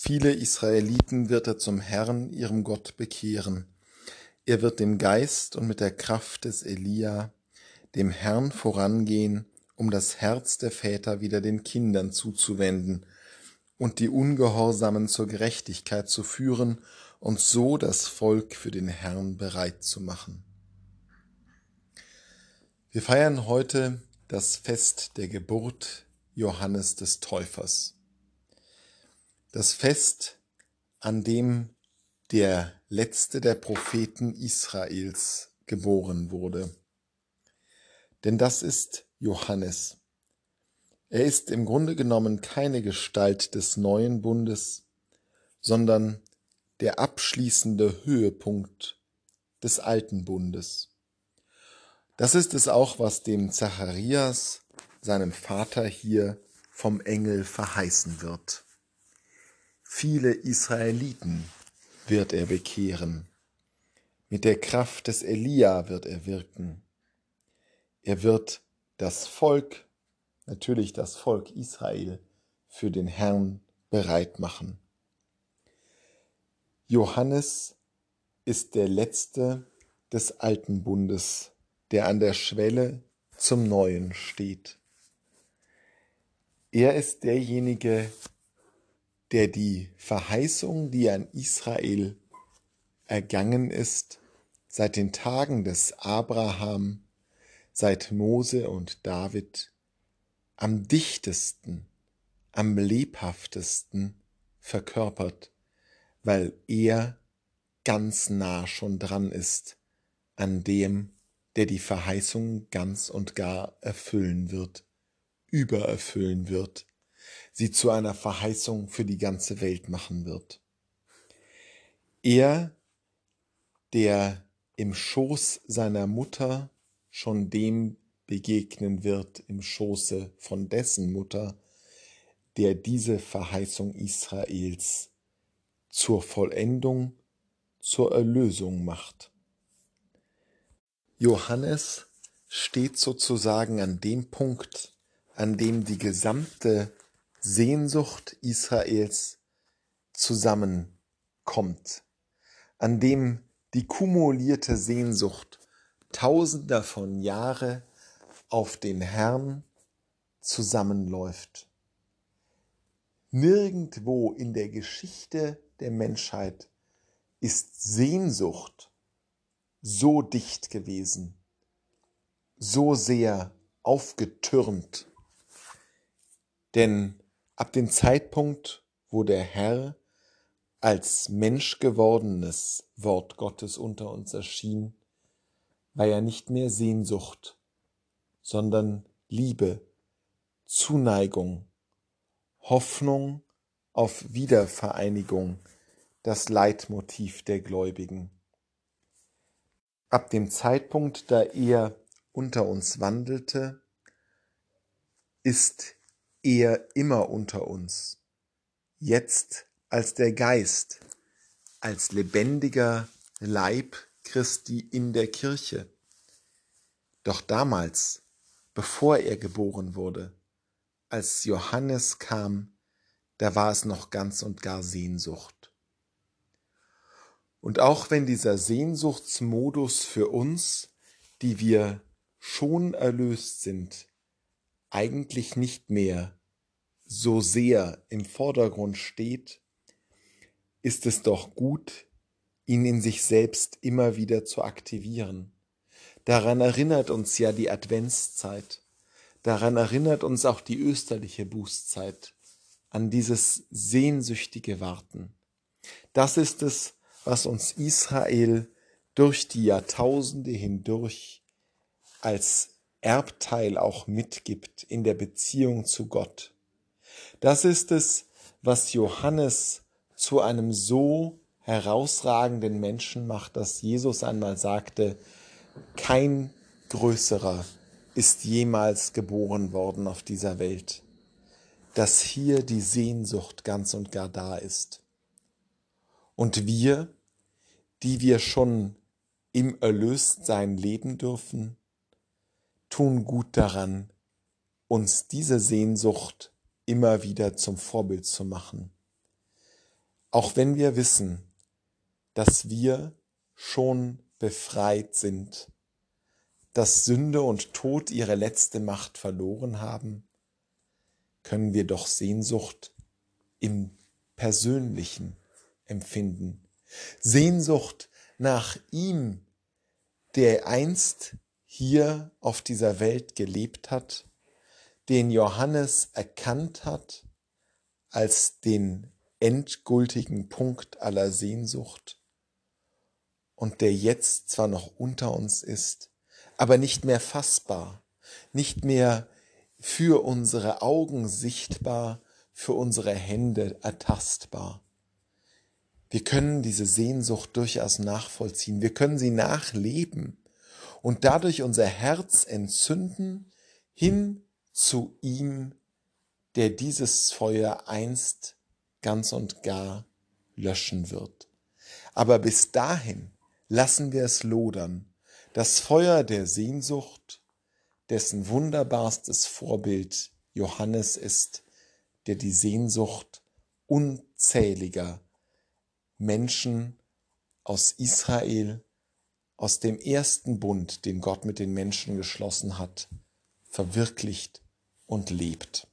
Viele Israeliten wird er zum Herrn, ihrem Gott, bekehren. Er wird im Geist und mit der Kraft des Elia dem Herrn vorangehen, um das Herz der Väter wieder den Kindern zuzuwenden und die Ungehorsamen zur Gerechtigkeit zu führen und so das Volk für den Herrn bereit zu machen. Wir feiern heute das Fest der Geburt Johannes des Täufers. Das Fest, an dem der letzte der Propheten Israels geboren wurde. Denn das ist Johannes. Er ist im Grunde genommen keine Gestalt des neuen Bundes, sondern der abschließende Höhepunkt des alten Bundes. Das ist es auch, was dem Zacharias, seinem Vater hier vom Engel verheißen wird. Viele Israeliten wird er bekehren. Mit der Kraft des Elia wird er wirken. Er wird das Volk, natürlich das Volk Israel, für den Herrn bereit machen. Johannes ist der letzte des alten Bundes, der an der Schwelle zum Neuen steht. Er ist derjenige, der die Verheißung, die an Israel ergangen ist, seit den Tagen des Abraham, seit Mose und David, am dichtesten, am lebhaftesten verkörpert, weil er ganz nah schon dran ist an dem, der die Verheißung ganz und gar erfüllen wird, übererfüllen wird sie zu einer Verheißung für die ganze Welt machen wird. Er, der im Schoß seiner Mutter schon dem begegnen wird, im Schoße von dessen Mutter, der diese Verheißung Israels zur Vollendung, zur Erlösung macht. Johannes steht sozusagen an dem Punkt, an dem die gesamte Sehnsucht Israels zusammenkommt, an dem die kumulierte Sehnsucht tausender von Jahre auf den Herrn zusammenläuft. Nirgendwo in der Geschichte der Menschheit ist Sehnsucht so dicht gewesen, so sehr aufgetürmt. Denn Ab dem Zeitpunkt, wo der Herr als Mensch gewordenes Wort Gottes unter uns erschien, war ja nicht mehr Sehnsucht, sondern Liebe, Zuneigung, Hoffnung auf Wiedervereinigung das Leitmotiv der Gläubigen. Ab dem Zeitpunkt, da er unter uns wandelte, ist er immer unter uns, jetzt als der Geist, als lebendiger Leib Christi in der Kirche. Doch damals, bevor er geboren wurde, als Johannes kam, da war es noch ganz und gar Sehnsucht. Und auch wenn dieser Sehnsuchtsmodus für uns, die wir schon erlöst sind, eigentlich nicht mehr so sehr im Vordergrund steht, ist es doch gut, ihn in sich selbst immer wieder zu aktivieren. Daran erinnert uns ja die Adventszeit. Daran erinnert uns auch die österliche Bußzeit an dieses sehnsüchtige Warten. Das ist es, was uns Israel durch die Jahrtausende hindurch als Erbteil auch mitgibt in der Beziehung zu Gott. Das ist es, was Johannes zu einem so herausragenden Menschen macht, dass Jesus einmal sagte, kein größerer ist jemals geboren worden auf dieser Welt, dass hier die Sehnsucht ganz und gar da ist. Und wir, die wir schon im Erlöstsein leben dürfen, tun gut daran, uns diese Sehnsucht immer wieder zum Vorbild zu machen. auch wenn wir wissen, dass wir schon befreit sind, dass Sünde und Tod ihre letzte Macht verloren haben, können wir doch Sehnsucht im Persönlichen empfinden. Sehnsucht nach ihm, der einst hier auf dieser Welt gelebt hat, den Johannes erkannt hat als den endgültigen Punkt aller Sehnsucht und der jetzt zwar noch unter uns ist, aber nicht mehr fassbar, nicht mehr für unsere Augen sichtbar, für unsere Hände ertastbar. Wir können diese Sehnsucht durchaus nachvollziehen, wir können sie nachleben und dadurch unser Herz entzünden hin zu ihm, der dieses Feuer einst ganz und gar löschen wird. Aber bis dahin lassen wir es lodern, das Feuer der Sehnsucht, dessen wunderbarstes Vorbild Johannes ist, der die Sehnsucht unzähliger Menschen aus Israel, aus dem ersten Bund, den Gott mit den Menschen geschlossen hat, verwirklicht und lebt.